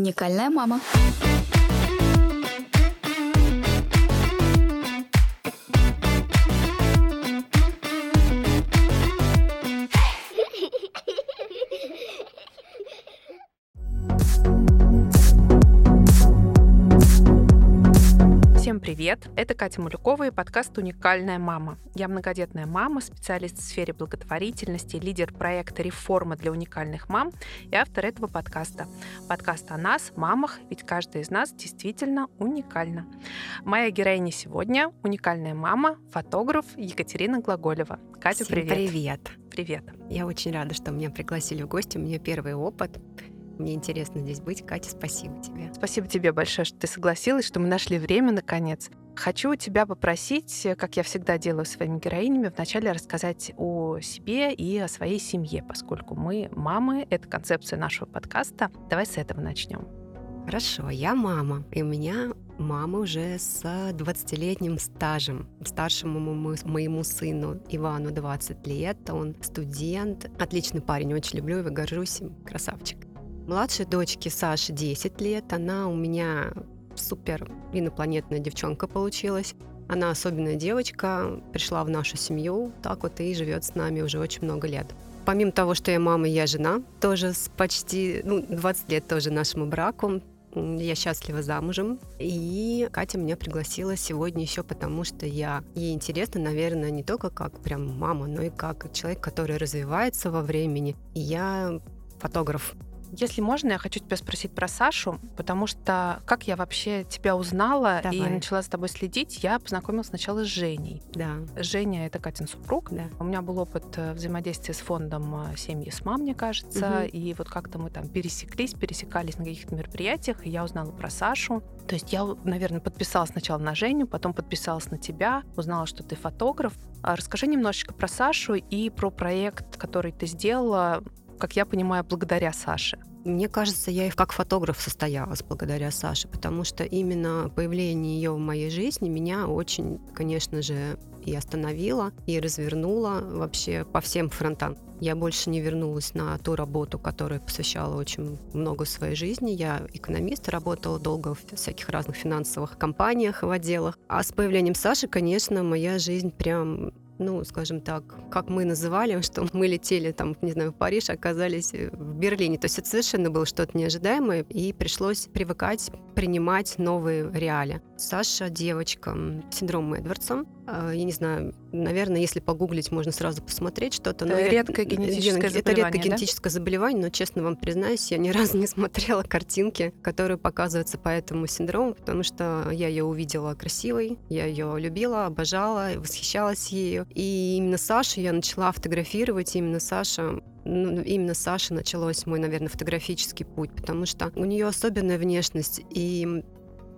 Уникальная мама. Это Катя Мулюкова и подкаст «Уникальная мама». Я многодетная мама, специалист в сфере благотворительности, лидер проекта «Реформа для уникальных мам» и автор этого подкаста. Подкаст о нас, мамах, ведь каждая из нас действительно уникальна. Моя героиня сегодня — уникальная мама, фотограф Екатерина Глаголева. Катя, Всем привет! Привет! Привет! Я очень рада, что меня пригласили в гости. У меня первый опыт. Мне интересно здесь быть. Катя, спасибо тебе. Спасибо тебе большое, что ты согласилась, что мы нашли время наконец. Хочу тебя попросить, как я всегда делаю своими героинями, вначале рассказать о себе и о своей семье, поскольку мы мамы, это концепция нашего подкаста. Давай с этого начнем. Хорошо, я мама, и у меня мама уже с 20-летним стажем. Старшему моему сыну Ивану 20 лет, он студент, отличный парень, очень люблю его, горжусь им, красавчик. Младшей дочке Саше 10 лет, она у меня супер инопланетная девчонка получилась. Она особенная девочка, пришла в нашу семью, так вот и живет с нами уже очень много лет. Помимо того, что я мама, я жена, тоже с почти ну, 20 лет тоже нашему браку. Я счастлива замужем. И Катя меня пригласила сегодня еще потому, что я ей интересна, наверное, не только как прям мама, но и как человек, который развивается во времени. И я фотограф если можно, я хочу тебя спросить про Сашу, потому что как я вообще тебя узнала Давай. и начала с тобой следить, я познакомилась сначала с Женей. Да. Женя — это Катин супруг. Да. У меня был опыт э, взаимодействия с фондом э, «Семьи с мам», мне кажется, угу. и вот как-то мы там пересеклись, пересекались на каких-то мероприятиях, и я узнала про Сашу. То есть я, наверное, подписалась сначала на Женю, потом подписалась на тебя, узнала, что ты фотограф. А расскажи немножечко про Сашу и про проект, который ты сделала как я понимаю, благодаря Саше. Мне кажется, я и как фотограф состоялась благодаря Саше, потому что именно появление ее в моей жизни меня очень, конечно же, и остановила, и развернула вообще по всем фронтам. Я больше не вернулась на ту работу, которой посвящала очень много своей жизни. Я экономист, работала долго в всяких разных финансовых компаниях, в отделах. А с появлением Саши, конечно, моя жизнь прям ну, скажем так, как мы называли, что мы летели там, не знаю, в Париж, оказались в Берлине. То есть это совершенно было что-то неожидаемое, и пришлось привыкать, принимать новые реалии. Саша девочка с синдромом Эдвардса. А, я не знаю, наверное, если погуглить, можно сразу посмотреть что-то. Это редкое генетическое это заболевание, Это редкое да? генетическое заболевание, но, честно вам признаюсь, я ни разу не смотрела картинки, которые показываются по этому синдрому, потому что я ее увидела красивой, я ее любила, обожала, восхищалась ею. И именно Сашу я начала фотографировать, именно Саша ну, именно Саша началось мой, наверное, фотографический путь, потому что у нее особенная внешность, и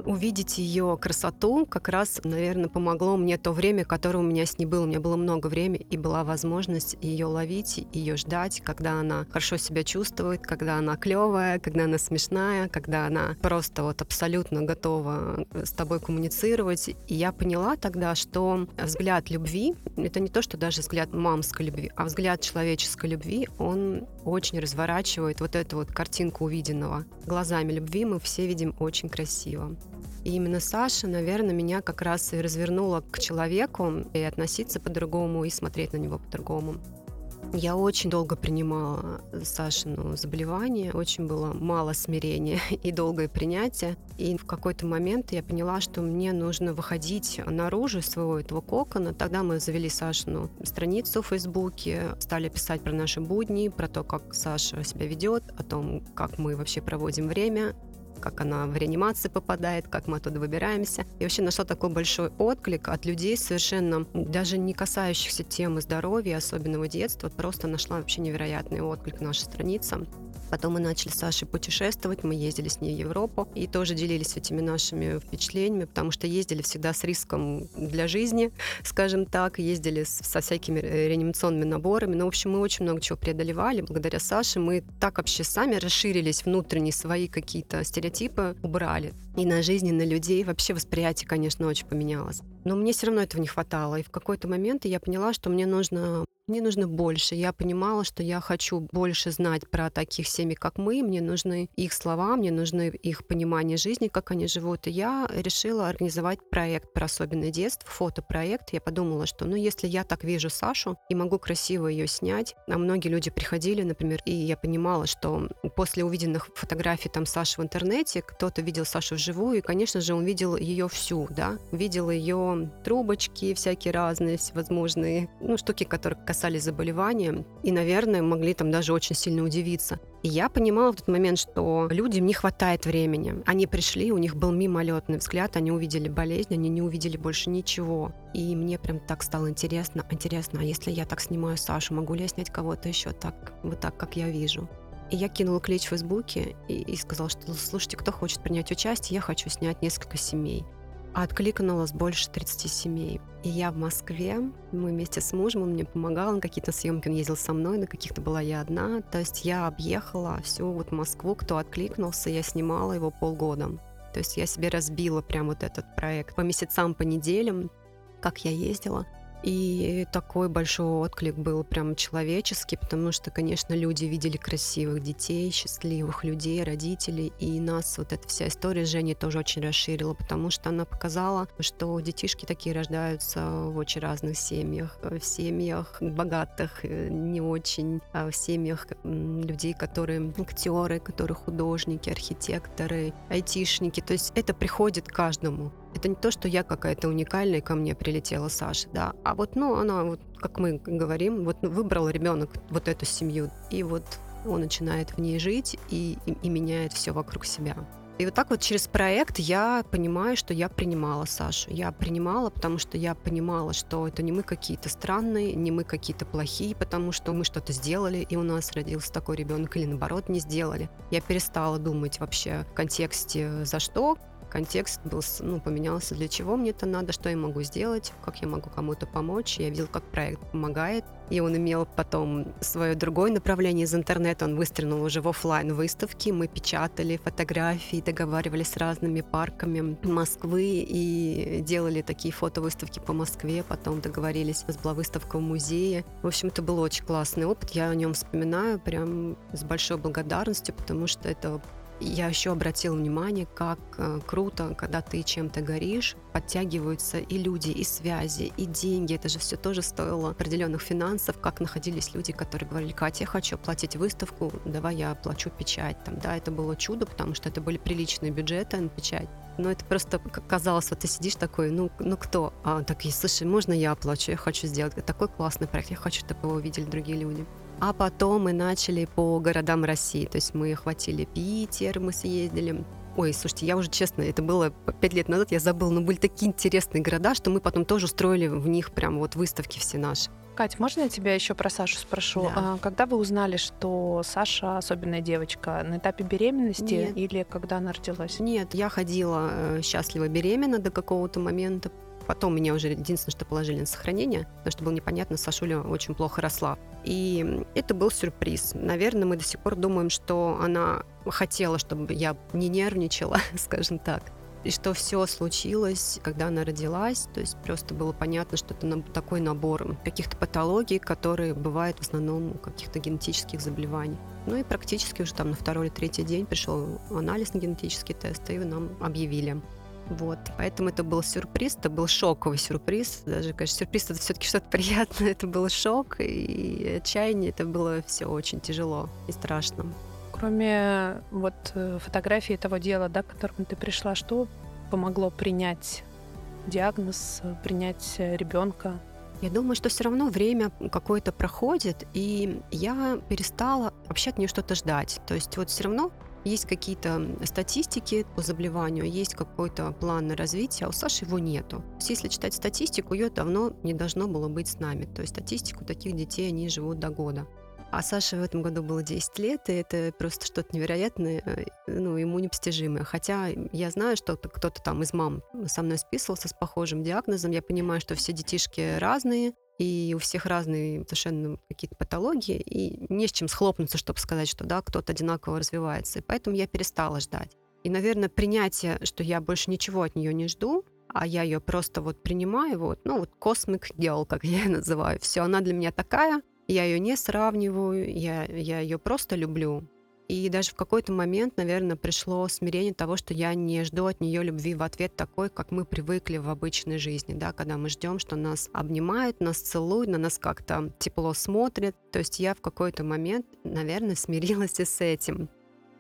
увидеть ее красоту как раз, наверное, помогло мне то время, которое у меня с ней было. У меня было много времени и была возможность ее ловить, ее ждать, когда она хорошо себя чувствует, когда она клевая, когда она смешная, когда она просто вот абсолютно готова с тобой коммуницировать. И я поняла тогда, что взгляд любви — это не то, что даже взгляд мамской любви, а взгляд человеческой любви, он очень разворачивает вот эту вот картинку увиденного. Глазами любви мы все видим очень красиво. И именно Саша, наверное, меня как раз и развернула к человеку и относиться по-другому, и смотреть на него по-другому. Я очень долго принимала Сашину заболевание, очень было мало смирения и долгое принятие. И в какой-то момент я поняла, что мне нужно выходить наружу из своего этого кокона. Тогда мы завели Сашину страницу в Фейсбуке, стали писать про наши будни, про то, как Саша себя ведет, о том, как мы вообще проводим время, как она в реанимации попадает, как мы оттуда выбираемся. И вообще нашла такой большой отклик от людей, совершенно даже не касающихся темы здоровья, особенного детства. Просто нашла вообще невероятный отклик наша страница. Потом мы начали с Сашей путешествовать, мы ездили с ней в Европу и тоже делились этими нашими впечатлениями, потому что ездили всегда с риском для жизни, скажем так, ездили со всякими реанимационными наборами. Ну, в общем, мы очень много чего преодолевали. Благодаря Саше мы так вообще сами расширились внутренние свои какие-то стереотипы, убрали. И на жизнь, и на людей. Вообще восприятие, конечно, очень поменялось. Но мне все равно этого не хватало. И в какой-то момент я поняла, что мне нужно мне нужно больше. Я понимала, что я хочу больше знать про таких семей, как мы. Мне нужны их слова, мне нужны их понимание жизни, как они живут. И я решила организовать проект про особенное детство, фотопроект. Я подумала, что ну если я так вижу Сашу и могу красиво ее снять, а многие люди приходили, например, и я понимала, что после увиденных фотографий там Саши в интернете, кто-то видел Сашу вживую, и, конечно же, он видел ее всю, да, видел ее трубочки всякие разные, всевозможные, ну, штуки, которые касались заболевания, и, наверное, могли там даже очень сильно удивиться. И я понимала в тот момент, что людям не хватает времени. Они пришли, у них был мимолетный взгляд, они увидели болезнь, они не увидели больше ничего. И мне прям так стало интересно, интересно, а если я так снимаю Сашу, могу ли я снять кого-то еще так, вот так, как я вижу? И я кинула клич в Фейсбуке и, и сказала, что слушайте, кто хочет принять участие, я хочу снять несколько семей. А откликнулось больше 30 семей. И я в Москве, мы вместе с мужем, он мне помогал, на какие-то съемки он ездил со мной, на каких-то была я одна. То есть я объехала всю вот Москву, кто откликнулся, я снимала его полгода. То есть я себе разбила прям вот этот проект по месяцам, по неделям, как я ездила. И такой большой отклик был прям человеческий, потому что, конечно, люди видели красивых детей, счастливых людей, родителей, и нас вот эта вся история с Женей тоже очень расширила, потому что она показала, что детишки такие рождаются в очень разных семьях, в семьях богатых, э, не очень, а в семьях людей, которые актеры, которые художники, архитекторы, айтишники, то есть это приходит каждому. Это не то, что я какая-то уникальная, ко мне прилетела Саша, да, а вот, ну, она, вот, как мы говорим, вот выбрал ребенок вот эту семью, и вот он начинает в ней жить и, и, и меняет все вокруг себя. И вот так вот через проект я понимаю, что я принимала Сашу. Я принимала, потому что я понимала, что это не мы какие-то странные, не мы какие-то плохие, потому что мы что-то сделали, и у нас родился такой ребенок, или наоборот не сделали. Я перестала думать вообще в контексте за что, контекст был, ну, поменялся, для чего мне это надо, что я могу сделать, как я могу кому-то помочь. Я видел, как проект помогает. И он имел потом свое другое направление из интернета. Он выстрелил уже в офлайн выставки. Мы печатали фотографии, договаривались с разными парками Москвы и делали такие фотовыставки по Москве. Потом договорились, у была выставка в музее. В общем, это был очень классный опыт. Я о нем вспоминаю прям с большой благодарностью, потому что это я еще обратила внимание, как э, круто, когда ты чем-то горишь, подтягиваются и люди, и связи, и деньги. Это же все тоже стоило определенных финансов, как находились люди, которые говорили, Катя, я хочу оплатить выставку, давай я оплачу печать. Там, да, это было чудо, потому что это были приличные бюджеты на печать. Но это просто казалось, вот ты сидишь такой, ну, ну кто? А так, слушай, можно я оплачу? Я хочу сделать такой классный проект, я хочу, чтобы его увидели другие люди. А потом мы начали по городам России. То есть мы охватили Питер, мы съездили. Ой, слушайте, я уже честно, это было пять лет назад, я забыла, но были такие интересные города, что мы потом тоже устроили в них прям вот выставки все наши. Кать, можно я тебя еще про Сашу спрошу? Да. А, когда вы узнали, что Саша особенная девочка, на этапе беременности Нет. или когда она родилась? Нет, я ходила э, счастливо беременна до какого-то момента, Потом меня уже единственное, что положили на сохранение, потому что было непонятно, Сашуля очень плохо росла. И это был сюрприз. Наверное, мы до сих пор думаем, что она хотела, чтобы я не нервничала, скажем так. И что все случилось, когда она родилась, то есть просто было понятно, что это такой набор каких-то патологий, которые бывают в основном у каких-то генетических заболеваний. Ну и практически уже там на второй или третий день пришел анализ на генетический тест, и нам объявили вот, поэтому это был сюрприз, это был шоковый сюрприз. Даже, конечно, сюрприз это все-таки что-то приятное, это был шок и отчаяние, это было все очень тяжело и страшно. Кроме вот э, фотографии того дела, да, к которому ты пришла, что помогло принять диагноз, принять ребенка? Я думаю, что все равно время какое-то проходит, и я перестала вообще от нее что-то ждать. То есть вот все равно есть какие-то статистики по заболеванию, есть какой-то план на развитие, а у Саши его нету. Если читать статистику, ее давно не должно было быть с нами. То есть статистику таких детей, они живут до года. А Саше в этом году было 10 лет, и это просто что-то невероятное, э, ну, ему непостижимое. Хотя я знаю, что кто-то там из мам со мной списывался с похожим диагнозом. Я понимаю, что все детишки разные, и у всех разные совершенно какие-то патологии, и не с чем схлопнуться, чтобы сказать, что да, кто-то одинаково развивается. И поэтому я перестала ждать. И, наверное, принятие, что я больше ничего от нее не жду, а я ее просто вот принимаю, вот, ну вот космик гел, как я ее называю. Все, она для меня такая, я ее не сравниваю, я, я ее просто люблю. И даже в какой-то момент, наверное, пришло смирение того, что я не жду от нее любви в ответ такой, как мы привыкли в обычной жизни, да, когда мы ждем, что нас обнимают, нас целуют, на нас как-то тепло смотрят. То есть я в какой-то момент, наверное, смирилась и с этим.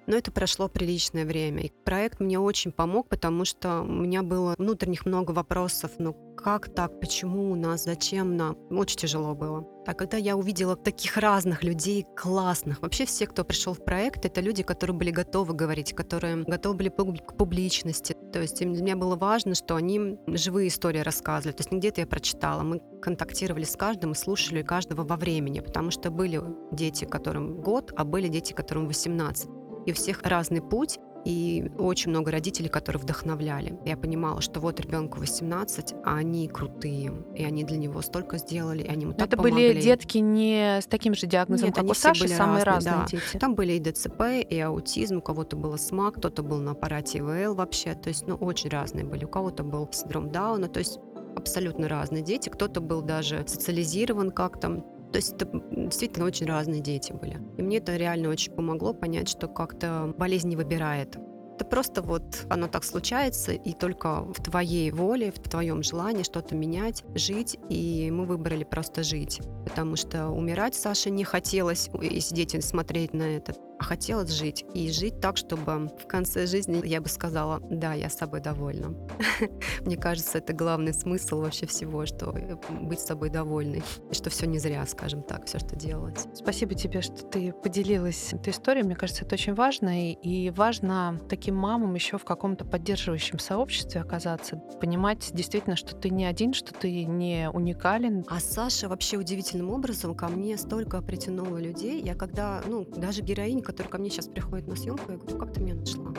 Но это прошло приличное время. И проект мне очень помог, потому что у меня было внутренних много вопросов. Ну как так? Почему у нас? Зачем нам? Очень тяжело было. А когда я увидела таких разных людей, классных, вообще все, кто пришел в проект, это люди, которые были готовы говорить, которые готовы были к публичности. То есть для меня было важно, что они живые истории рассказывали. То есть не где-то я прочитала. Мы контактировали с каждым и слушали каждого во времени, потому что были дети, которым год, а были дети, которым 18 и у всех разный путь, и очень много родителей, которые вдохновляли. Я понимала, что вот ребенку 18, а они крутые, и они для него столько сделали, и они ему так Это помогли. были детки не с таким же диагнозом, Нет, как они у Саши, были самые разные, разные да. дети. Там были и ДЦП, и аутизм, у кого-то было СМАК, кто-то был на аппарате ИВЛ вообще, то есть, ну, очень разные были. У кого-то был синдром Дауна, то есть абсолютно разные дети. Кто-то был даже социализирован как-то. То есть это действительно очень разные дети были. И мне это реально очень помогло понять, что как-то болезнь не выбирает. Это просто вот оно так случается, и только в твоей воле, в твоем желании что-то менять, жить, и мы выбрали просто жить. Потому что умирать Саше не хотелось, и сидеть и смотреть на это а хотелось жить. И жить так, чтобы в конце жизни я бы сказала, да, я собой довольна. Мне кажется, это главный смысл вообще всего, что э, быть собой довольной. И что все не зря, скажем так, все, что делалось. Спасибо тебе, что ты поделилась этой историей. Мне кажется, это очень важно. И важно таким мамам еще в каком-то поддерживающем сообществе оказаться. Понимать действительно, что ты не один, что ты не уникален. А Саша вообще удивительным образом ко мне столько притянула людей. Я когда, ну, даже героинь, который ко мне сейчас приходит на съемку, я говорю, как ты меня нашла?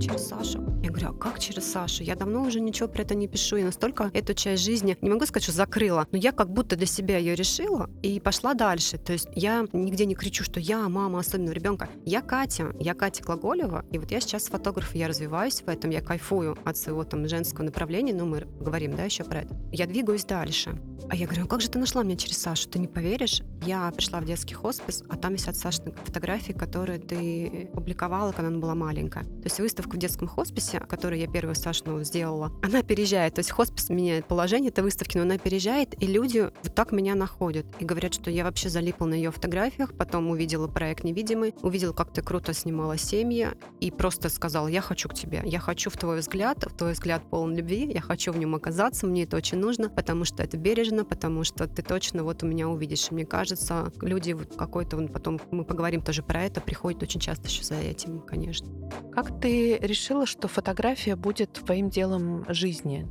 Через Сашу. Я говорю, а как через Сашу? Я давно уже ничего про это не пишу. Я настолько эту часть жизни, не могу сказать, что закрыла, но я как будто для себя ее решила и пошла дальше. То есть я нигде не кричу, что я мама особенного ребенка. Я Катя, я Катя Глаголева, и вот я сейчас фотограф, я развиваюсь в этом, я кайфую от своего там женского направления, ну мы говорим, да, еще про это. Я двигаюсь дальше. А я говорю, ну как же ты нашла меня через Сашу? Ты не поверишь? Я пришла в детский хоспис, а там висят Сашины фотографии, которые ты публиковала, когда она была маленькая. То есть выставка в детском хосписе, которую я первую Сашину сделала, она переезжает. То есть хоспис меняет положение этой выставки, но она переезжает, и люди вот так меня находят. И говорят, что я вообще залипла на ее фотографиях, потом увидела проект «Невидимый», увидела, как ты круто снимала семьи, и просто сказала, я хочу к тебе, я хочу в твой взгляд, в твой взгляд полон любви, я хочу в нем оказаться, мне это очень нужно, потому что это бережно, потому что ты точно вот у меня увидишь. И мне кажется, люди вот какой-то, потом мы поговорим тоже про это, приходят очень часто еще за этим, конечно. Как ты решила, что фотография будет твоим делом жизни?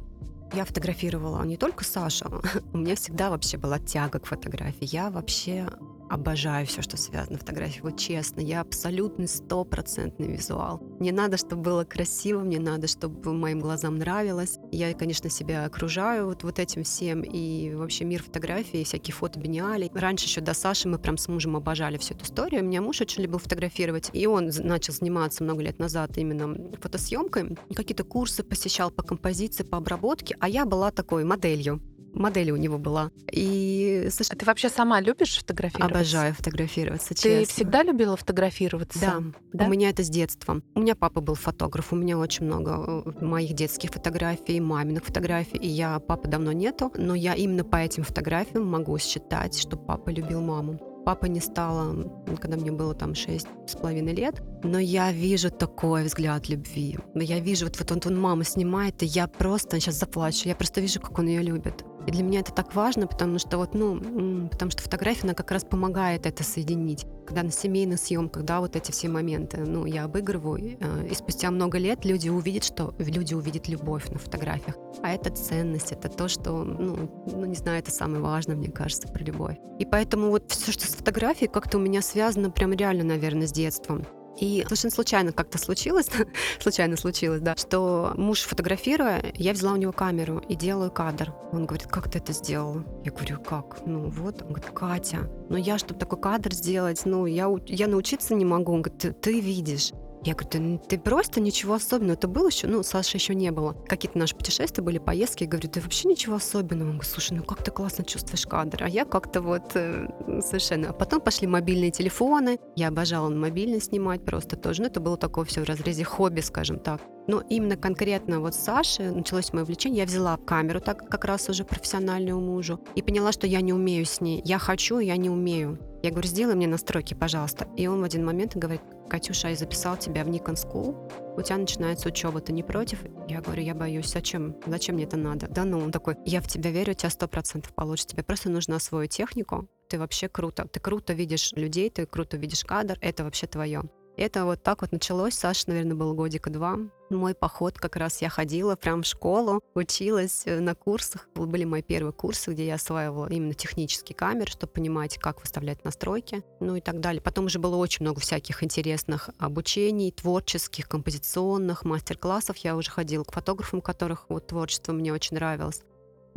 Я фотографировала не только Сашу, у меня всегда вообще была тяга к фотографии. Я вообще обожаю все, что связано с фотографией. Вот честно, я абсолютный стопроцентный визуал. Мне надо, чтобы было красиво, мне надо, чтобы моим глазам нравилось. Я, конечно, себя окружаю вот, вот этим всем. И вообще мир фотографии, всякие фото Бениали. Раньше еще до Саши мы прям с мужем обожали всю эту историю. У меня муж очень любил фотографировать. И он начал заниматься много лет назад именно фотосъемкой. Какие-то курсы посещал по композиции, по обработке. А я была такой моделью модель у него была. И а ты вообще сама любишь фотографироваться? Обожаю фотографироваться, честно. Ты всегда любила фотографироваться? Да. да. У меня это с детства. У меня папа был фотограф, у меня очень много э, моих детских фотографий, маминых фотографий, и я папы давно нету, но я именно по этим фотографиям могу считать, что папа любил маму папа не стало, когда мне было там шесть с половиной лет, но я вижу такой взгляд любви. Я вижу, вот, вот он, он мама снимает, и я просто сейчас заплачу, я просто вижу, как он ее любит. И для меня это так важно, потому что вот, ну, потому что фотография, она как раз помогает это соединить. Когда на семейных съемках, да, вот эти все моменты, ну, я обыгрываю, э, и спустя много лет люди увидят, что люди увидят любовь на фотографиях. А это ценность, это то, что, ну, ну, не знаю, это самое важное, мне кажется, про любовь. И поэтому вот все, что с фотографией, как-то у меня связано прям реально, наверное, с детством. И совершенно случайно как-то случилось, случайно случилось, да, что муж фотографируя, я взяла у него камеру и делаю кадр. Он говорит, как ты это сделала? Я говорю, как? Ну вот, он говорит, Катя, ну я, чтобы такой кадр сделать, ну я, я научиться не могу. Он говорит, ты, ты видишь. Я говорю, ты, ты просто ничего особенного. Это было еще, ну, Саши еще не было. Какие-то наши путешествия были, поездки. Я говорю, ты вообще ничего особенного. Он говорит, слушай, ну как ты классно чувствуешь кадр. А я как-то вот э, совершенно. А потом пошли мобильные телефоны. Я обожала мобильный снимать просто тоже. Ну, это было такое все в разрезе хобби, скажем так. Но именно конкретно вот с Сашей началось мое увлечение. Я взяла камеру так как раз уже профессиональную мужу и поняла, что я не умею с ней. Я хочу, я не умею. Я говорю, сделай мне настройки, пожалуйста. И он в один момент говорит, Катюша, я записал тебя в Nikon School, у тебя начинается учеба, ты не против? Я говорю, я боюсь, зачем? Зачем мне это надо? Да ну, он такой, я в тебя верю, у тебя сто процентов получится, тебе просто нужно освоить технику, ты вообще круто, ты круто видишь людей, ты круто видишь кадр, это вообще твое. Это вот так вот началось. Саша, наверное, был годика два. Мой поход как раз я ходила прям в школу, училась э, на курсах. Были мои первые курсы, где я осваивала именно технические камеры, чтобы понимать, как выставлять настройки, ну и так далее. Потом уже было очень много всяких интересных обучений, творческих, композиционных, мастер-классов. Я уже ходила к фотографам, которых вот творчество мне очень нравилось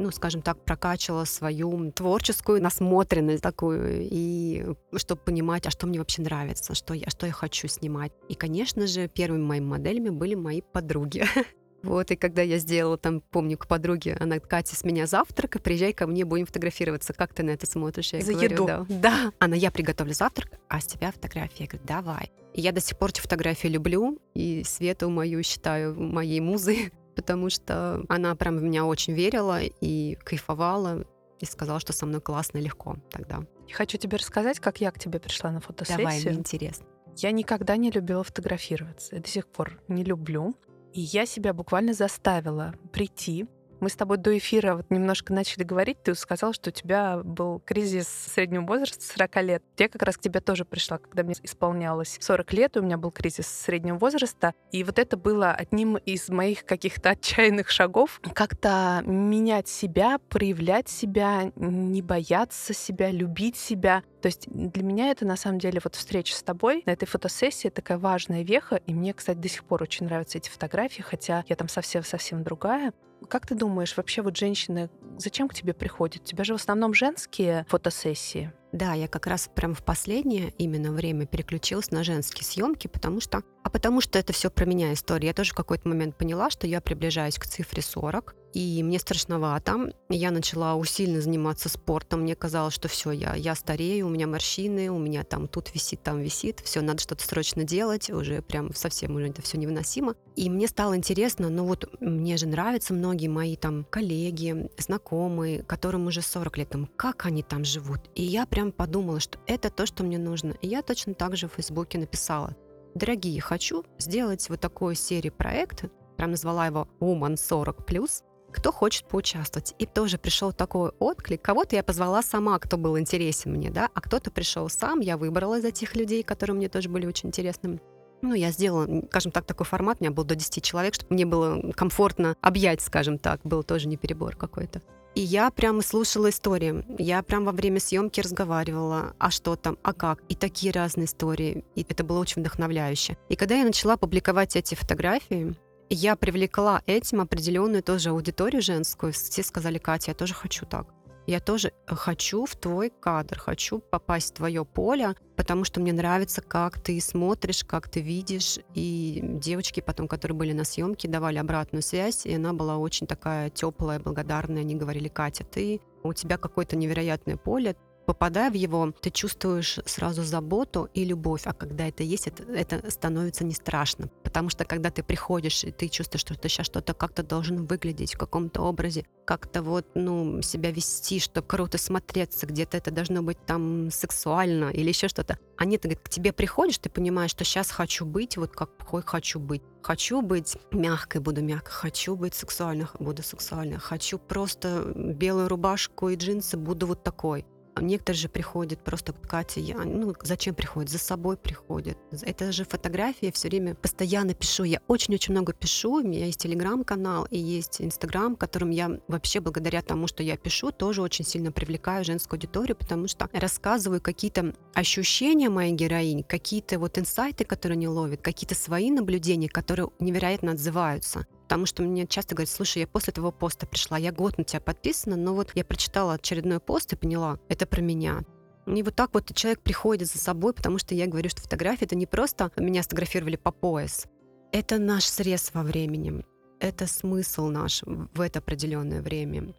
ну, скажем так, прокачивала свою творческую насмотренность такую, и чтобы понимать, а что мне вообще нравится, что я, что я хочу снимать. И, конечно же, первыми моими моделями были мои подруги. Вот, и когда я сделала там, помню, к подруге, она, Катя, с меня завтрак, приезжай ко мне, будем фотографироваться. Как ты на это смотришь? Я За говорю, еду. Да. да. Она, я приготовлю завтрак, а с тебя фотография. Я говорю, давай. И я до сих пор эти фотографии люблю, и Свету мою считаю моей музой потому что она прям в меня очень верила и кайфовала, и сказала, что со мной классно и легко тогда. Хочу тебе рассказать, как я к тебе пришла на фотосессию. Давай, мне интересно. Я никогда не любила фотографироваться. До сих пор не люблю. И я себя буквально заставила прийти мы с тобой до эфира вот немножко начали говорить, ты сказал, что у тебя был кризис среднего возраста 40 лет. Я как раз к тебе тоже пришла, когда мне исполнялось 40 лет, у меня был кризис среднего возраста, и вот это было одним из моих каких-то отчаянных шагов, как-то менять себя, проявлять себя, не бояться себя, любить себя. То есть для меня это на самом деле вот встреча с тобой на этой фотосессии такая важная веха, и мне, кстати, до сих пор очень нравятся эти фотографии, хотя я там совсем-совсем другая. Как ты думаешь, вообще вот женщины зачем к тебе приходят? У тебя же в основном женские фотосессии. Да, я как раз прям в последнее именно время переключилась на женские съемки, потому что... А потому что это все про меня история. Я тоже в какой-то момент поняла, что я приближаюсь к цифре 40, и мне страшновато. Я начала усиленно заниматься спортом. Мне казалось, что все, я, я старею, у меня морщины, у меня там тут висит, там висит. Все, надо что-то срочно делать. Уже прям совсем уже это все невыносимо. И мне стало интересно, ну вот мне же нравятся многие мои там коллеги, знакомые, которым уже 40 лет, там, как они там живут. И я прям подумала, что это то, что мне нужно. И я точно так же в Фейсбуке написала. Дорогие, хочу сделать вот такую серию проекта, прям назвала его Woman 40+, кто хочет поучаствовать. И тоже пришел такой отклик. Кого-то я позвала сама, кто был интересен мне, да, а кто-то пришел сам, я выбрала из этих людей, которые мне тоже были очень интересны. Ну, я сделала, скажем так, такой формат, у меня был до 10 человек, чтобы мне было комфортно объять, скажем так, был тоже не перебор какой-то. И я прямо слушала истории. Я прям во время съемки разговаривала, а что там, а как. И такие разные истории. И это было очень вдохновляюще. И когда я начала публиковать эти фотографии, я привлекла этим определенную тоже аудиторию женскую. Все сказали, Катя, я тоже хочу так. Я тоже хочу в твой кадр, хочу попасть в твое поле, потому что мне нравится, как ты смотришь, как ты видишь. И девочки потом, которые были на съемке, давали обратную связь, и она была очень такая теплая, благодарная. Они говорили, Катя, ты у тебя какое-то невероятное поле, попадая в его, ты чувствуешь сразу заботу и любовь, а когда это есть, это, это становится не страшно. Потому что когда ты приходишь, и ты чувствуешь, что ты сейчас что-то как-то должен выглядеть в каком-то образе, как-то вот, ну, себя вести, что круто смотреться, где-то это должно быть там сексуально или еще что-то. А нет, к тебе приходишь, ты понимаешь, что сейчас хочу быть вот какой хочу быть. Хочу быть мягкой, буду мягкой. Хочу быть сексуальной, буду сексуальной. Хочу просто белую рубашку и джинсы, буду вот такой. Некоторые же приходят просто, Катя, я, ну, зачем приходят? За собой приходят. Это же фотографии, я все время постоянно пишу. Я очень-очень много пишу. У меня есть телеграм-канал и есть инстаграм, которым я вообще благодаря тому, что я пишу, тоже очень сильно привлекаю женскую аудиторию, потому что рассказываю какие-то ощущения моей героини, какие-то вот инсайты, которые они ловят, какие-то свои наблюдения, которые невероятно отзываются потому что мне часто говорят, слушай, я после твоего поста пришла, я год на тебя подписана, но вот я прочитала очередной пост и поняла, это про меня. И вот так вот человек приходит за собой, потому что я говорю, что фотография это не просто меня сфотографировали по пояс. Это наш срез во времени. Это смысл наш в это определенное время.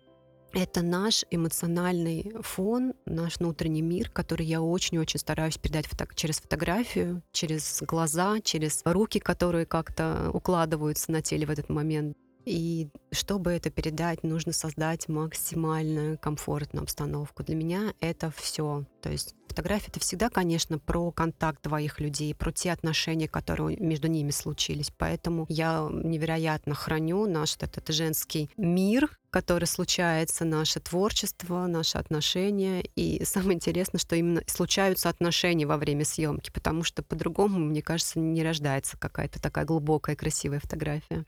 Это наш эмоциональный фон, наш внутренний мир, который я очень-очень стараюсь передать фото через фотографию, через глаза, через руки, которые как-то укладываются на теле в этот момент. И чтобы это передать, нужно создать максимально комфортную обстановку. Для меня это все. То есть фотография это всегда, конечно, про контакт двоих людей, про те отношения, которые между ними случились. Поэтому я невероятно храню наш этот, женский мир, который случается, наше творчество, наши отношения. И самое интересное, что именно случаются отношения во время съемки, потому что по-другому, мне кажется, не рождается какая-то такая глубокая, красивая фотография.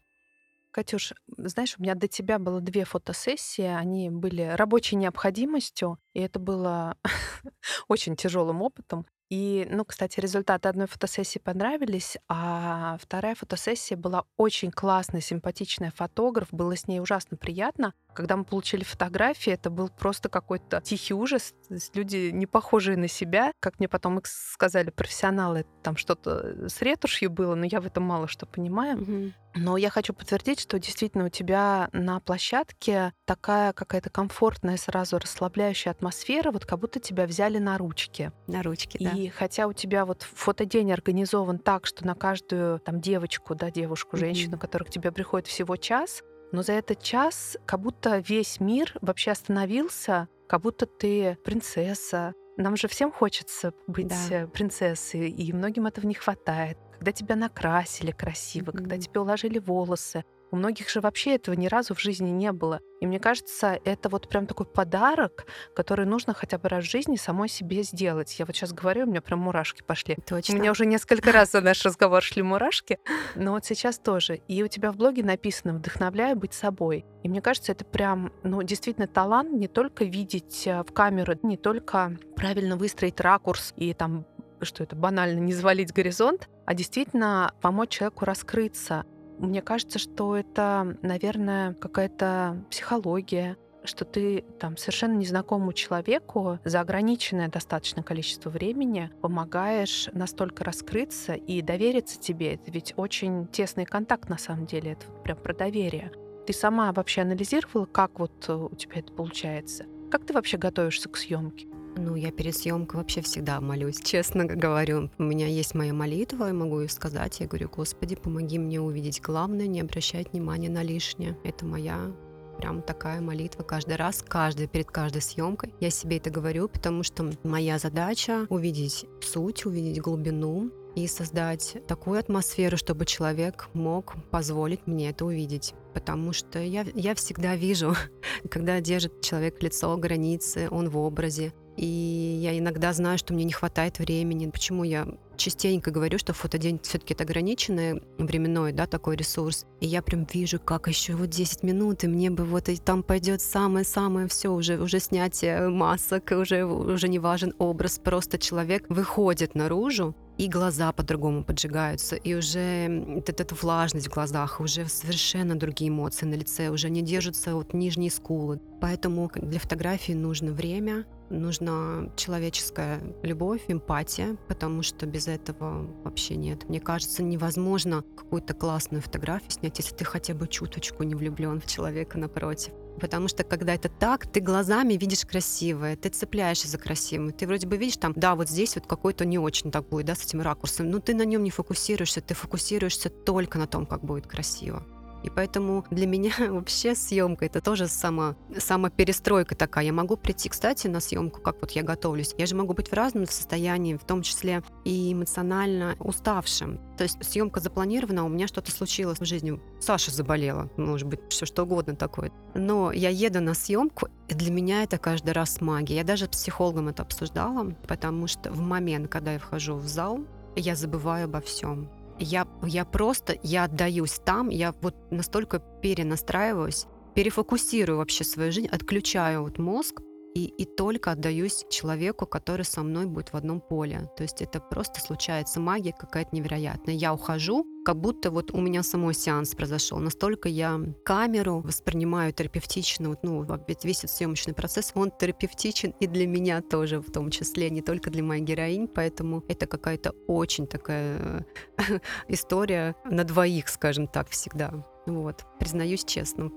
Катюш, знаешь, у меня до тебя было две фотосессии, они были рабочей необходимостью, и это было очень тяжелым опытом. И, ну, кстати, результаты одной фотосессии понравились, а вторая фотосессия была очень классная, симпатичная фотограф, было с ней ужасно приятно. Когда мы получили фотографии, это был просто какой-то тихий ужас. Люди не похожие на себя. Как мне потом сказали профессионалы, там что-то с ретушью было, но я в этом мало что понимаю. Mm-hmm. Но я хочу подтвердить, что действительно у тебя на площадке такая какая-то комфортная, сразу расслабляющая атмосфера, вот как будто тебя взяли на ручки. На ручки, И да. И хотя у тебя вот фотодень организован так, что на каждую там девочку, да, девушку, женщину, mm-hmm. которая к тебе приходит всего час, но за этот час как будто весь мир вообще остановился, как будто ты принцесса. Нам же всем хочется быть да. Э, принцессой, и многим этого не хватает. Когда тебя накрасили красиво, mm-hmm. когда тебе уложили волосы, у многих же вообще этого ни разу в жизни не было. И мне кажется, это вот прям такой подарок, который нужно хотя бы раз в жизни самой себе сделать. Я вот сейчас говорю, у меня прям мурашки пошли. Точно. У меня уже несколько раз за наш разговор шли мурашки, но вот сейчас тоже. И у тебя в блоге написано «Вдохновляю быть собой». И мне кажется, это прям, ну, действительно талант не только видеть э, в камеру, не только правильно выстроить ракурс и там что это банально не завалить горизонт, а действительно помочь человеку раскрыться, мне кажется, что это, наверное, какая-то психология, что ты там совершенно незнакомому человеку за ограниченное достаточное количество времени помогаешь настолько раскрыться и довериться тебе. Это ведь очень тесный контакт на самом деле, это прям про доверие. Ты сама вообще анализировала, как вот у тебя это получается? Как ты вообще готовишься к съемке? Ну, я перед съемкой вообще всегда молюсь, честно говорю. У меня есть моя молитва, я могу ее сказать. Я говорю, Господи, помоги мне увидеть главное, не обращать внимания на лишнее. Это моя прям такая молитва каждый раз, каждый, перед каждой съемкой. Я себе это говорю, потому что моя задача увидеть суть, увидеть глубину и создать такую атмосферу, чтобы человек мог позволить мне это увидеть. Потому что я, я всегда вижу, когда держит человек лицо, границы, он в образе, и я иногда знаю, что мне не хватает времени. Почему я частенько говорю, что фотодень все-таки это ограниченный временной, да, такой ресурс. И я прям вижу, как еще вот 10 минут, и мне бы вот и там пойдет самое-самое все, уже, уже снятие масок, уже, уже не важен образ, просто человек выходит наружу, и глаза по-другому поджигаются, и уже вот эта влажность в глазах, уже совершенно другие эмоции на лице, уже не держатся вот нижние скулы. Поэтому для фотографии нужно время, нужна человеческая любовь, эмпатия, потому что без этого вообще нет. Мне кажется, невозможно какую-то классную фотографию снять, если ты хотя бы чуточку не влюблен в человека напротив. Потому что когда это так, ты глазами видишь красивое, ты цепляешься за красивое. Ты вроде бы видишь там, да, вот здесь вот какой-то не очень так будет, да, с этим ракурсом, но ты на нем не фокусируешься, ты фокусируешься только на том, как будет красиво. И поэтому для меня вообще съемка это тоже само, самоперестройка такая. Я могу прийти, кстати, на съемку, как вот я готовлюсь. Я же могу быть в разном состоянии, в том числе и эмоционально уставшим. То есть съемка запланирована, у меня что-то случилось в жизни. Саша заболела, может быть, все что угодно такое. Но я еду на съемку, и для меня это каждый раз магия. Я даже с психологом это обсуждала, потому что в момент, когда я вхожу в зал, я забываю обо всем я, я просто, я отдаюсь там, я вот настолько перенастраиваюсь, перефокусирую вообще свою жизнь, отключаю вот мозг, и, и только отдаюсь человеку, который со мной будет в одном поле. То есть это просто случается магия какая-то невероятная. Я ухожу, как будто вот у меня самой сеанс произошел. Настолько я камеру воспринимаю терапевтично. Вот, ну, ведь весь этот съемочный процесс, он терапевтичен и для меня тоже в том числе, не только для моей героинь, поэтому это какая-то очень такая история на двоих, скажем так, всегда. Вот, признаюсь честно.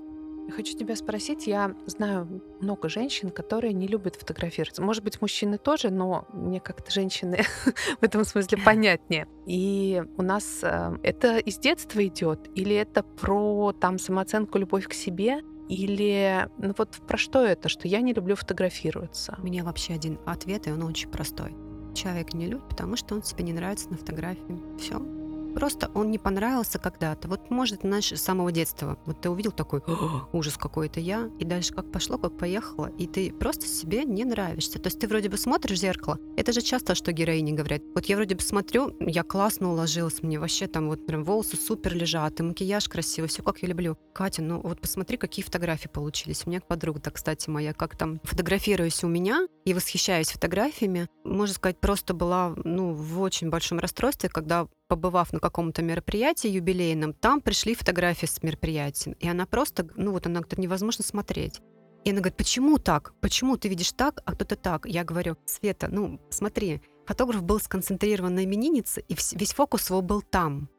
Хочу тебя спросить, я знаю много женщин, которые не любят фотографироваться. Может быть, мужчины тоже, но мне как-то женщины в этом смысле понятнее. И у нас э, это из детства идет, или это про там самооценку, любовь к себе, или ну вот про что это, что я не люблю фотографироваться? У меня вообще один ответ, и он очень простой. Человек не любит, потому что он себе не нравится на фотографии. Все. Просто он не понравился когда-то. Вот может, знаешь, с самого детства. Вот ты увидел такой ужас какой-то я, и дальше как пошло, как поехало, и ты просто себе не нравишься. То есть ты вроде бы смотришь в зеркало. Это же часто, что героини говорят. Вот я вроде бы смотрю, я классно уложилась, мне вообще там вот прям волосы супер лежат, и макияж красивый, все как я люблю. Катя, ну вот посмотри, какие фотографии получились. У меня подруга, так, кстати, моя, как там фотографируюсь у меня и восхищаюсь фотографиями, можно сказать, просто была ну, в очень большом расстройстве, когда побывав на каком-то мероприятии юбилейном, там пришли фотографии с мероприятия. И она просто, ну вот она говорит, невозможно смотреть. И она говорит, почему так? Почему ты видишь так, а кто-то так? Я говорю, Света, ну смотри, фотограф был сконцентрирован на имениннице, и весь фокус его был там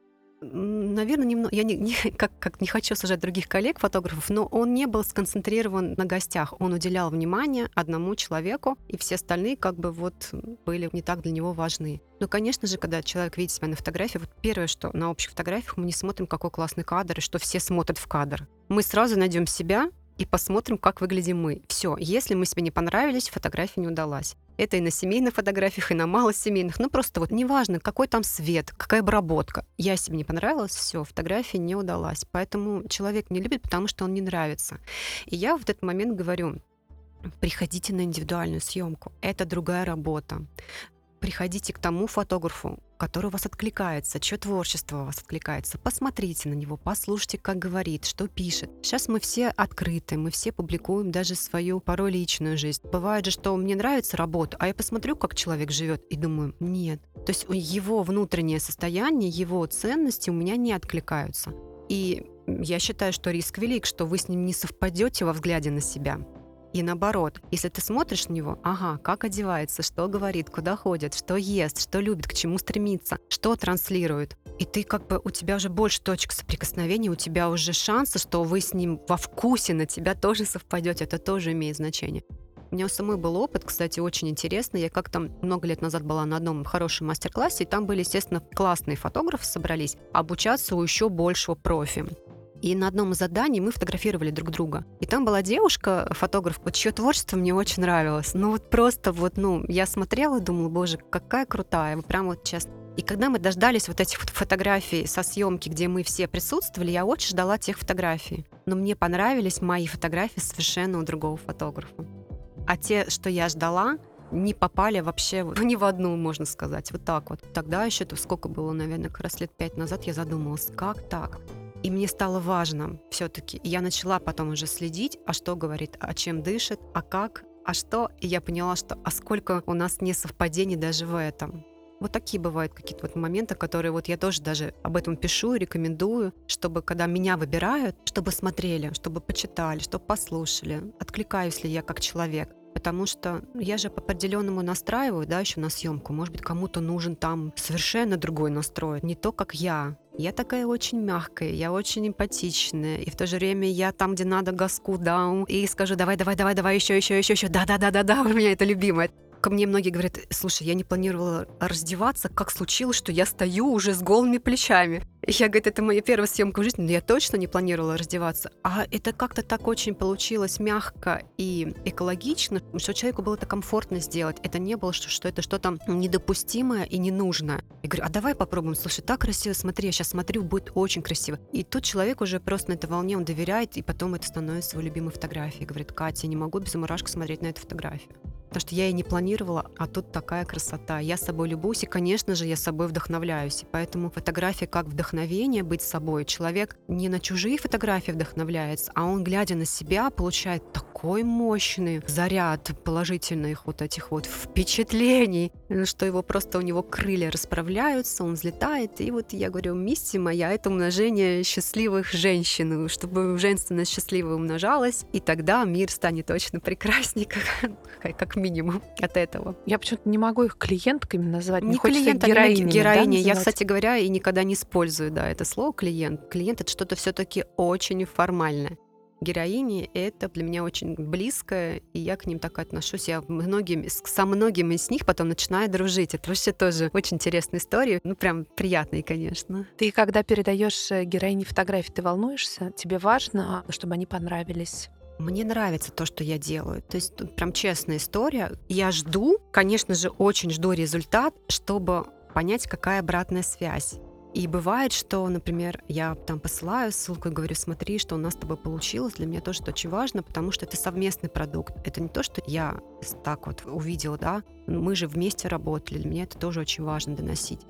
наверное, немного, я не, не, как, как не хочу сажать других коллег, фотографов, но он не был сконцентрирован на гостях. Он уделял внимание одному человеку, и все остальные как бы вот были не так для него важны. Но, конечно же, когда человек видит себя на фотографии, вот первое, что на общих фотографиях мы не смотрим, какой классный кадр, и что все смотрят в кадр. Мы сразу найдем себя, и посмотрим, как выглядим мы. Все, если мы себе не понравились, фотография не удалась. Это и на семейных фотографиях, и на малосемейных. Ну, просто вот неважно, какой там свет, какая обработка. Я себе не понравилась, все, фотография не удалась. Поэтому человек не любит, потому что он не нравится. И я в этот момент говорю, приходите на индивидуальную съемку. Это другая работа приходите к тому фотографу, который у вас откликается, чье творчество у вас откликается. Посмотрите на него, послушайте, как говорит, что пишет. Сейчас мы все открыты, мы все публикуем даже свою порой личную жизнь. Бывает же, что мне нравится работа, а я посмотрю, как человек живет, и думаю, нет. То есть его внутреннее состояние, его ценности у меня не откликаются. И я считаю, что риск велик, что вы с ним не совпадете во взгляде на себя. И наоборот, если ты смотришь на него, ага, как одевается, что говорит, куда ходит, что ест, что любит, к чему стремится, что транслирует, и ты как бы, у тебя уже больше точек соприкосновения, у тебя уже шансы, что вы с ним во вкусе на тебя тоже совпадете, это тоже имеет значение. У меня у самой был опыт, кстати, очень интересный. Я как-то много лет назад была на одном хорошем мастер-классе, и там были, естественно, классные фотографы собрались обучаться у еще большего профи. И на одном из заданий мы фотографировали друг друга. И там была девушка, фотограф, вот чье творчество мне очень нравилось. Ну вот просто вот, ну, я смотрела и думала, боже, какая крутая, прям вот честно. И когда мы дождались вот этих фотографий со съемки, где мы все присутствовали, я очень ждала тех фотографий. Но мне понравились мои фотографии совершенно у другого фотографа. А те, что я ждала, не попали вообще ну, ни в одну, можно сказать. Вот так вот. Тогда еще, то сколько было, наверное, как раз лет пять назад, я задумалась, как так? И мне стало важно все-таки. Я начала потом уже следить, а что говорит, о чем дышит, а как, а что. И я поняла, что а сколько у нас несовпадений даже в этом. Вот такие бывают какие-то вот моменты, которые вот я тоже даже об этом пишу и рекомендую, чтобы когда меня выбирают, чтобы смотрели, чтобы почитали, чтобы послушали, откликаюсь ли я как человек. Потому что я же по определенному настраиваю, да, еще на съемку. Может быть, кому-то нужен там совершенно другой настрой, не то, как я. Я такая очень мягкая, я очень эмпатичная, и в то же время я там, где надо, газку дам, и скажу, давай, давай, давай, давай, еще, еще, еще, еще, да, да, да, да, да, у меня это любимое. Ко мне многие говорят, слушай, я не планировала раздеваться, как случилось, что я стою уже с голыми плечами. Я, говорю, это моя первая съемка в жизни, но я точно не планировала раздеваться. А это как-то так очень получилось мягко и экологично, что человеку было это комфортно сделать. Это не было, что, что это что-то недопустимое и ненужное. Я говорю, а давай попробуем. Слушай, так красиво, смотри, я сейчас смотрю, будет очень красиво. И тут человек уже просто на этой волне, он доверяет, и потом это становится его любимой фотографией. Говорит, Катя, я не могу без мурашек смотреть на эту фотографию. Потому что я и не планировала, а тут такая красота. Я собой любуюсь, и, конечно же, я собой вдохновляюсь. И поэтому фотография как вдохновение быть собой. Человек не на чужие фотографии вдохновляется, а он, глядя на себя, получает такой мощный заряд положительных вот этих вот впечатлений, что его просто у него крылья расправляются, он взлетает. И вот я говорю, миссия моя — это умножение счастливых женщин, чтобы женственность счастливая умножалась, и тогда мир станет точно прекрасней, как, как минимум от этого. Я почему-то не могу их клиентками назвать. Не клиент, героинями. героини. Да, я, кстати говоря, и никогда не использую да, это слово клиент. Клиент это что-то все-таки очень формальное. Героини — это для меня очень близкое, и я к ним так отношусь. Я многими, со многими из них потом начинаю дружить. Это вообще тоже очень интересная история. Ну, прям приятные, конечно. Ты, когда передаешь э, героине фотографии, ты волнуешься? Тебе важно, чтобы они понравились? Мне нравится то, что я делаю. То есть тут прям честная история. Я жду, конечно же, очень жду результат, чтобы понять, какая обратная связь. И бывает, что, например, я там посылаю ссылку и говорю, смотри, что у нас с тобой получилось. Для меня тоже это очень важно, потому что это совместный продукт. Это не то, что я так вот увидела, да, мы же вместе работали. Для меня это тоже очень важно доносить.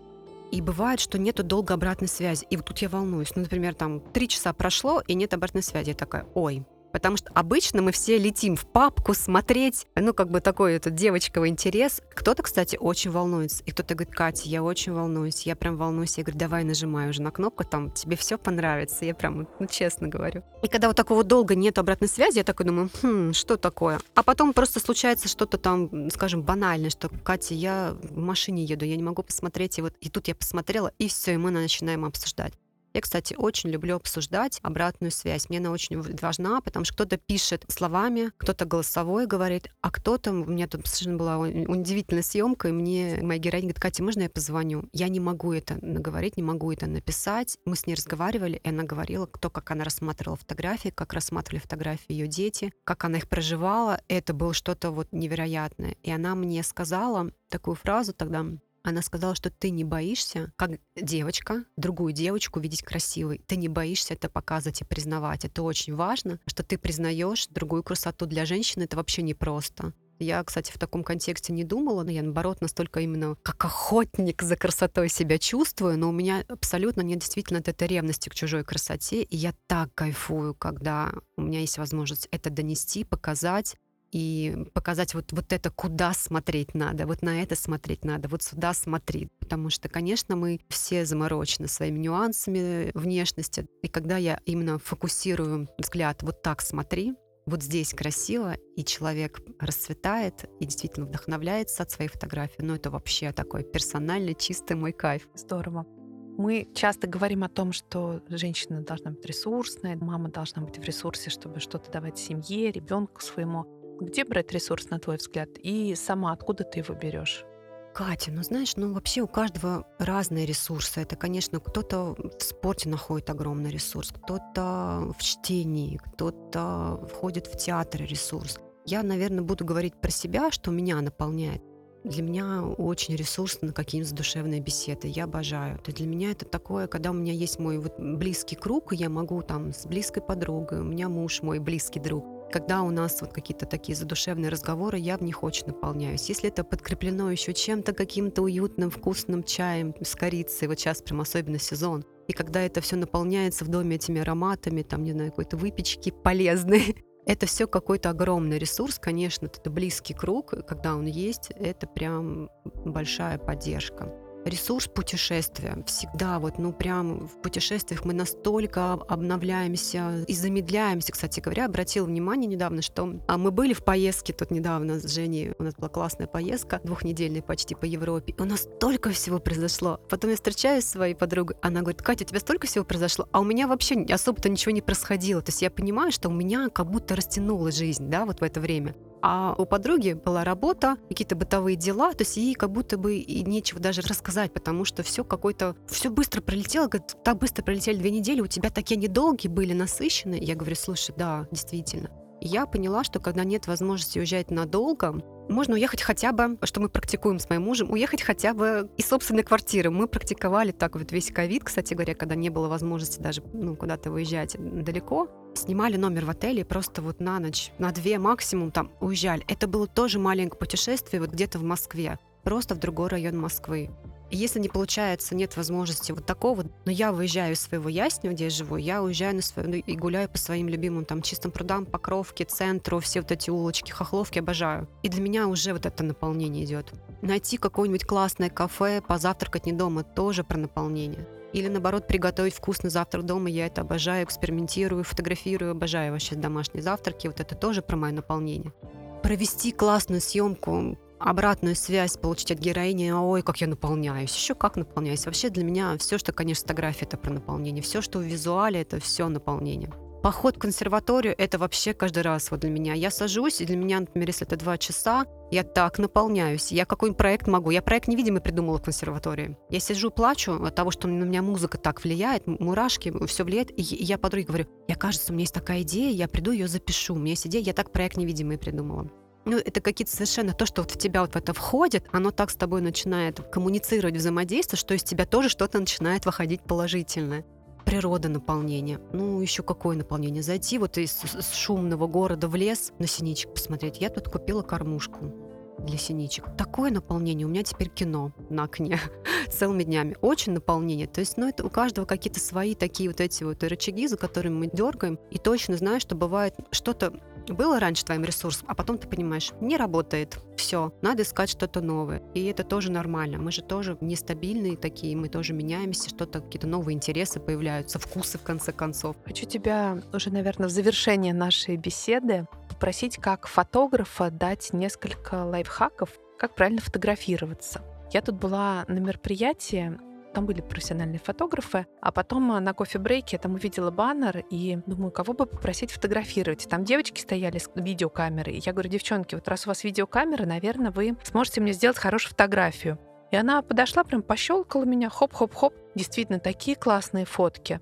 И бывает, что нету долго обратной связи. И вот тут я волнуюсь. Ну, например, там три часа прошло, и нет обратной связи. Я такая, ой, Потому что обычно мы все летим в папку смотреть, ну, как бы такой этот девочковый интерес. Кто-то, кстати, очень волнуется. И кто-то говорит, Катя, я очень волнуюсь, я прям волнуюсь. Я говорю, давай нажимай уже на кнопку, там, тебе все понравится. Я прям, ну, честно говорю. И когда вот такого долго нет обратной связи, я такой думаю, хм, что такое? А потом просто случается что-то там, скажем, банальное, что, Катя, я в машине еду, я не могу посмотреть. И вот и тут я посмотрела, и все, и мы начинаем обсуждать. Я, кстати, очень люблю обсуждать обратную связь. Мне она очень важна, потому что кто-то пишет словами, кто-то голосовой говорит, а кто-то... У меня тут совершенно была удивительная съемка, и мне моя героиня говорит, Катя, можно я позвоню? Я не могу это наговорить, не могу это написать. Мы с ней разговаривали, и она говорила, кто как она рассматривала фотографии, как рассматривали фотографии ее дети, как она их проживала. Это было что-то вот невероятное. И она мне сказала такую фразу тогда, она сказала, что ты не боишься, как девочка, другую девочку видеть красивой. Ты не боишься это показывать и признавать. Это очень важно, что ты признаешь другую красоту для женщины. Это вообще непросто. Я, кстати, в таком контексте не думала, но я, наоборот, настолько именно как охотник за красотой себя чувствую, но у меня абсолютно нет действительно этой ревности к чужой красоте, и я так кайфую, когда у меня есть возможность это донести, показать, и показать вот, вот это, куда смотреть надо, вот на это смотреть надо, вот сюда смотри. Потому что, конечно, мы все заморочены своими нюансами внешности. И когда я именно фокусирую взгляд вот так смотри, вот здесь красиво, и человек расцветает и действительно вдохновляется от своей фотографии. Но это вообще такой персональный, чистый мой кайф. Здорово. Мы часто говорим о том, что женщина должна быть ресурсная, мама должна быть в ресурсе, чтобы что-то давать семье, ребенку своему. Где брать ресурс, на твой взгляд? И сама откуда ты его берешь? Катя, ну знаешь, ну вообще у каждого разные ресурсы. Это, конечно, кто-то в спорте находит огромный ресурс, кто-то в чтении, кто-то входит в театр ресурс. Я, наверное, буду говорить про себя, что меня наполняет. Для меня очень ресурсно какие-нибудь душевные беседы. Я обожаю. То для меня это такое, когда у меня есть мой вот близкий круг, я могу там с близкой подругой, у меня муж мой близкий друг, когда у нас вот какие-то такие задушевные разговоры, я в них очень наполняюсь. Если это подкреплено еще чем-то, каким-то уютным, вкусным чаем с корицей, вот сейчас прям особенно сезон, и когда это все наполняется в доме этими ароматами, там, не знаю, какой-то выпечки полезной, это все какой-то огромный ресурс, конечно, это близкий круг, когда он есть, это прям большая поддержка ресурс путешествия. Всегда вот, ну прям в путешествиях мы настолько обновляемся и замедляемся. Кстати говоря, обратил внимание недавно, что а мы были в поездке тут недавно с Женей. У нас была классная поездка, двухнедельная почти по Европе. И у нас столько всего произошло. Потом я встречаюсь с своей подругой, она говорит, Катя, у тебя столько всего произошло, а у меня вообще особо-то ничего не происходило. То есть я понимаю, что у меня как будто растянула жизнь, да, вот в это время. А у подруги была работа, какие-то бытовые дела, то есть ей как будто бы и нечего даже рассказать, потому что все какое-то, все быстро пролетело, говорит, так быстро пролетели две недели, у тебя такие недолгие были, насыщенные. Я говорю, слушай, да, действительно. Я поняла, что когда нет возможности уезжать надолго, можно уехать хотя бы, что мы практикуем с моим мужем, уехать хотя бы из собственной квартиры. Мы практиковали так вот весь ковид, кстати говоря, когда не было возможности даже ну, куда-то выезжать далеко. Снимали номер в отеле просто вот на ночь, на две максимум там уезжали. Это было тоже маленькое путешествие вот где-то в Москве, просто в другой район Москвы. И если не получается, нет возможности вот такого, но я выезжаю из своего Ясня, где я живу, я уезжаю на свою, ну, и гуляю по своим любимым там чистым прудам, Покровке, центру, все вот эти улочки, Хохловки обожаю. И для меня уже вот это наполнение идет. Найти какое-нибудь классное кафе, позавтракать не дома, тоже про наполнение. Или наоборот, приготовить вкусный завтрак дома. Я это обожаю, экспериментирую, фотографирую, обожаю вообще домашние завтраки. Вот это тоже про мое наполнение. Провести классную съемку, обратную связь получить от героини, ой, как я наполняюсь, еще как наполняюсь. Вообще для меня все, что, конечно, фотография, это про наполнение. Все, что в визуале, это все наполнение. Поход в консерваторию — это вообще каждый раз вот для меня. Я сажусь, и для меня, например, если это два часа, я так наполняюсь. Я какой-нибудь проект могу. Я проект невидимый придумала в консерватории. Я сижу, плачу от того, что на меня музыка так влияет, мурашки, все влияет. И я подруге говорю, я, кажется, у меня есть такая идея, я приду, ее запишу. У меня есть идея, я так проект невидимый придумала. Ну, это какие-то совершенно то, что вот в тебя вот в это входит, оно так с тобой начинает коммуницировать, взаимодействовать, что из тебя тоже что-то начинает выходить положительное природа наполнения. Ну, еще какое наполнение? Зайти вот из шумного города в лес на синичек посмотреть. Я тут купила кормушку для синичек. Такое наполнение. У меня теперь кино на окне целыми днями. Очень наполнение. То есть, ну, это у каждого какие-то свои такие вот эти вот рычаги, за которыми мы дергаем. И точно знаю, что бывает что-то было раньше твоим ресурсом, а потом ты понимаешь, не работает, все, надо искать что-то новое. И это тоже нормально. Мы же тоже нестабильные такие, мы тоже меняемся, что-то, какие-то новые интересы появляются, вкусы в конце концов. Хочу тебя уже, наверное, в завершение нашей беседы попросить как фотографа дать несколько лайфхаков, как правильно фотографироваться. Я тут была на мероприятии, там были профессиональные фотографы, а потом э, на кофе-брейке я там увидела баннер и думаю, кого бы попросить фотографировать. Там девочки стояли с видеокамерой. Я говорю, девчонки, вот раз у вас видеокамера, наверное, вы сможете мне сделать хорошую фотографию. И она подошла, прям пощелкала меня, хоп-хоп-хоп. Действительно, такие классные фотки.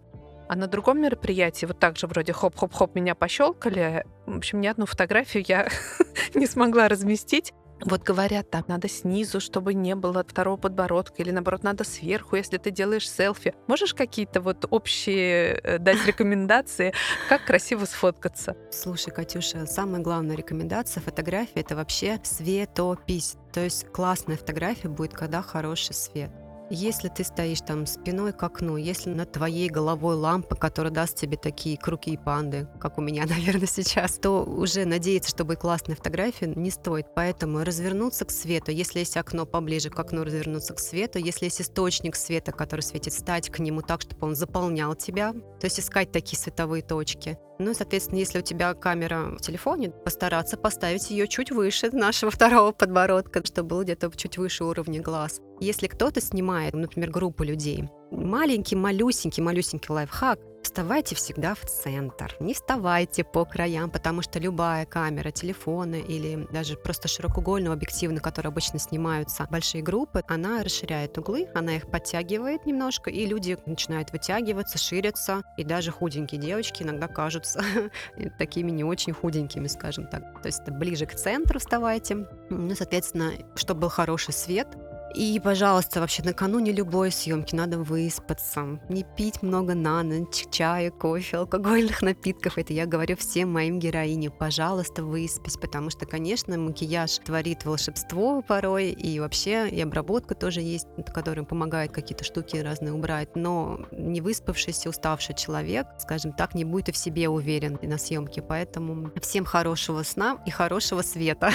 А на другом мероприятии вот так же вроде хоп-хоп-хоп меня пощелкали. В общем, ни одну фотографию я не смогла разместить. Вот говорят, там надо снизу, чтобы не было второго подбородка, или наоборот, надо сверху, если ты делаешь селфи. Можешь какие-то вот общие э, дать рекомендации, как красиво сфоткаться? Слушай, Катюша, самая главная рекомендация фотографии — это вообще светопись. То есть классная фотография будет, когда хороший свет. Если ты стоишь там спиной к окну, если над твоей головой лампа, которая даст тебе такие круги и панды, как у меня, наверное, сейчас, то уже надеяться, что будет классная фотография, не стоит. Поэтому развернуться к свету, если есть окно поближе к окну, развернуться к свету, если есть источник света, который светит, стать к нему так, чтобы он заполнял тебя, то есть искать такие световые точки. Ну, соответственно, если у тебя камера в телефоне, постараться поставить ее чуть выше нашего второго подбородка, чтобы был где-то чуть выше уровня глаз. Если кто-то снимает, например, группу людей, маленький, малюсенький, малюсенький лайфхак, вставайте всегда в центр. Не вставайте по краям, потому что любая камера телефона или даже просто широкоугольного объектива, на который обычно снимаются большие группы, она расширяет углы, она их подтягивает немножко, и люди начинают вытягиваться, ширятся, и даже худенькие девочки иногда кажутся такими не очень худенькими, скажем так. То есть ближе к центру вставайте. Ну, соответственно, чтобы был хороший свет, и, пожалуйста, вообще накануне любой съемки надо выспаться, не пить много на ночь, чая, кофе, алкогольных напитков. Это я говорю всем моим героиням. Пожалуйста, выспись, потому что, конечно, макияж творит волшебство порой, и вообще и обработка тоже есть, которая помогает какие-то штуки разные убрать. Но не выспавшийся, уставший человек, скажем так, не будет и в себе уверен на съемке. Поэтому всем хорошего сна и хорошего света.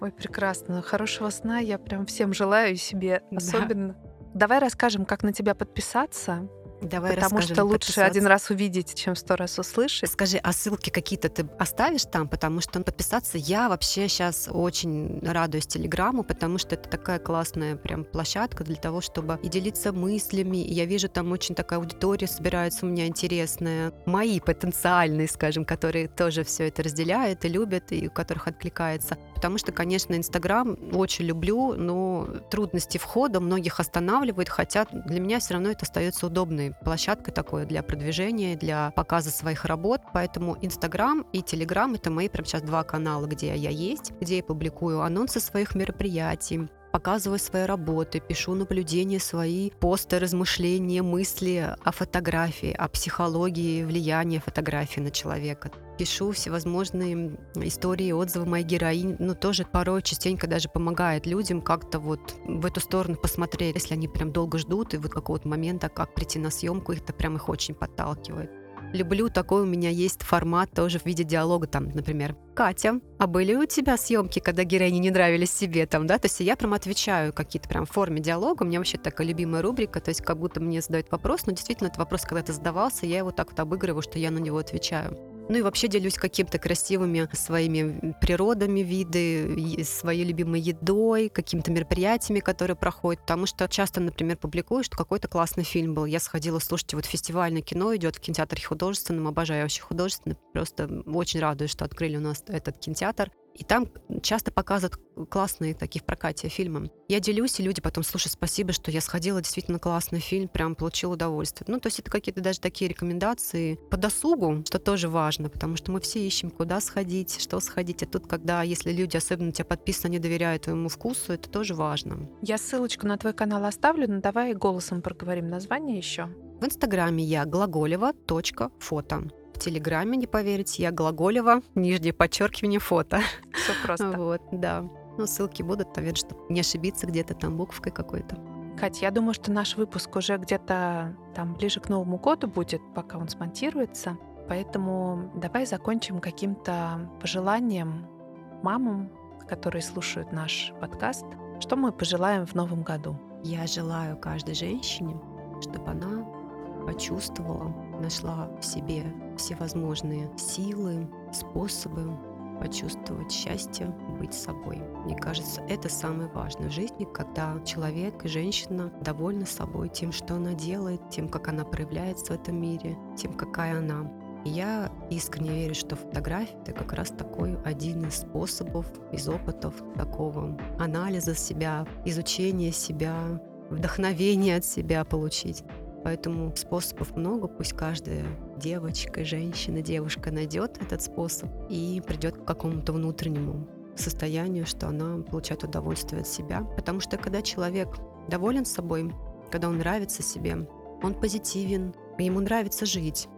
Ой, прекрасно. Хорошего сна я прям всем желаю себе особенно. Да. Давай расскажем, как на тебя подписаться. Давай Потому что лучше один раз увидеть, чем сто раз услышать. Скажи, а ссылки какие-то ты оставишь там? Потому что подписаться я вообще сейчас очень радуюсь Телеграму, потому что это такая классная прям площадка для того, чтобы и делиться мыслями. И я вижу, там очень такая аудитория собирается у меня интересная. Мои потенциальные, скажем, которые тоже все это разделяют и любят, и у которых откликается. Потому что, конечно, Инстаграм очень люблю, но трудности входа многих останавливают, хотя для меня все равно это остается удобной площадкой такой для продвижения, для показа своих работ. Поэтому Инстаграм и Телеграм — это мои прям сейчас два канала, где я есть, где я публикую анонсы своих мероприятий, показываю свои работы, пишу наблюдения свои, посты, размышления, мысли о фотографии, о психологии влияния фотографии на человека. Пишу всевозможные истории, отзывы моей героинь, ну, тоже порой частенько даже помогает людям как-то вот в эту сторону посмотреть, если они прям долго ждут, и вот какого-то момента, как прийти на съемку, их это прям их очень подталкивает. Люблю такой у меня есть формат тоже в виде диалога, там, например, Катя, а были у тебя съемки, когда героини не нравились себе там, да? То есть я прям отвечаю какие-то прям в форме диалога. У меня вообще такая любимая рубрика, то есть как будто мне задают вопрос, но действительно этот вопрос когда-то задавался, я его так вот обыгрываю, что я на него отвечаю. Ну и вообще делюсь какими-то красивыми своими природами виды, своей любимой едой, какими-то мероприятиями, которые проходят. Потому что часто, например, публикую, что какой-то классный фильм был. Я сходила, слушайте, вот фестивальное кино идет в кинотеатре художественном, обожаю вообще художественный. Просто очень радуюсь, что открыли у нас этот кинотеатр. И там часто показывают классные такие в прокате фильмы. Я делюсь, и люди потом, слушай, спасибо, что я сходила, действительно классный фильм, прям получил удовольствие. Ну, то есть это какие-то даже такие рекомендации по досугу, что тоже важно, потому что мы все ищем, куда сходить, что сходить. А тут, когда, если люди, особенно тебя подписаны, не доверяют твоему вкусу, это тоже важно. Я ссылочку на твой канал оставлю, но давай голосом проговорим название еще. В Инстаграме я глаголева.фото. В Телеграме, не поверите, я Глаголева, нижнее подчеркивание, фото. Все просто. Вот, да. Ну, ссылки будут, наверное, чтобы не ошибиться где-то там буквой какой-то. Катя, я думаю, что наш выпуск уже где-то там ближе к Новому году будет, пока он смонтируется. Поэтому давай закончим каким-то пожеланием мамам, которые слушают наш подкаст. Что мы пожелаем в новом году? Я желаю каждой женщине, чтобы она почувствовала, нашла в себе всевозможные силы, способы почувствовать счастье, быть собой. Мне кажется, это самое важное в жизни, когда человек женщина довольны собой, тем, что она делает, тем, как она проявляется в этом мире, тем, какая она. И я искренне верю, что фотография — это как раз такой один из способов, из опытов такого анализа себя, изучения себя, вдохновения от себя получить. Поэтому способов много, пусть каждая девочка, женщина, девушка найдет этот способ и придет к какому-то внутреннему состоянию, что она получает удовольствие от себя. Потому что когда человек доволен собой, когда он нравится себе, он позитивен, ему нравится жить.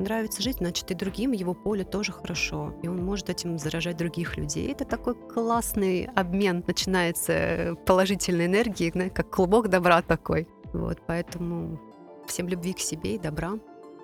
Нравится жить, значит, и другим его поле тоже хорошо. И он может этим заражать других людей. Это такой классный обмен начинается положительной энергии, как клубок добра такой. Вот, поэтому Всем любви к себе и добра.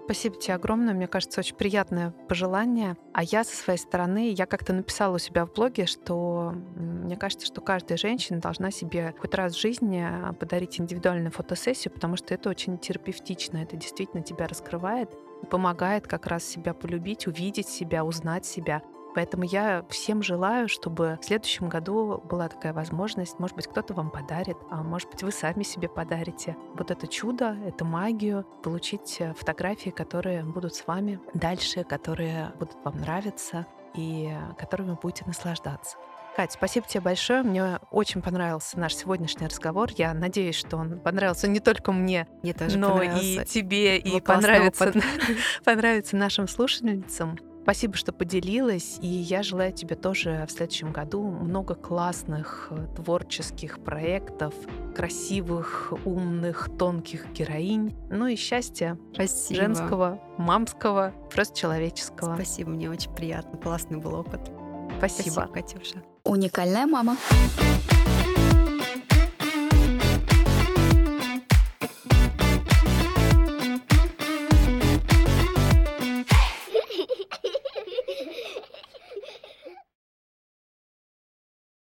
Спасибо тебе огромное. Мне кажется, очень приятное пожелание. А я со своей стороны, я как-то написала у себя в блоге, что мне кажется, что каждая женщина должна себе хоть раз в жизни а, подарить индивидуальную фотосессию, потому что это очень терапевтично, это действительно тебя раскрывает помогает как раз себя полюбить, увидеть себя, узнать себя. Поэтому я всем желаю, чтобы в следующем году была такая возможность. Может быть, кто-то вам подарит, а может быть, вы сами себе подарите вот это чудо, эту магию, получить э, фотографии, которые будут с вами дальше, которые будут вам нравиться и которыми будете наслаждаться. Кать, спасибо тебе большое. Мне очень понравился наш сегодняшний разговор. Я надеюсь, что он понравился не только мне, мне тоже но и тебе, и понравится, понравится нашим слушательницам. Спасибо, что поделилась, и я желаю тебе тоже в следующем году много классных э, творческих проектов, красивых, умных, тонких героинь, ну и счастья Спасибо. женского, мамского, просто человеческого. Спасибо, мне очень приятно, классный был опыт. Спасибо. Спасибо, Катюша. Уникальная мама.